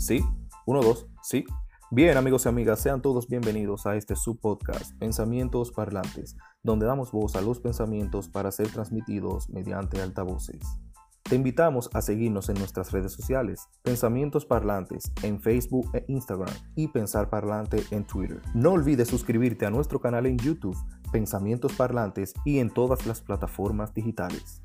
Sí, uno, dos, sí. Bien, amigos y amigas, sean todos bienvenidos a este subpodcast, Pensamientos Parlantes, donde damos voz a los pensamientos para ser transmitidos mediante altavoces. Te invitamos a seguirnos en nuestras redes sociales, Pensamientos Parlantes en Facebook e Instagram y Pensar Parlante en Twitter. No olvides suscribirte a nuestro canal en YouTube, Pensamientos Parlantes y en todas las plataformas digitales.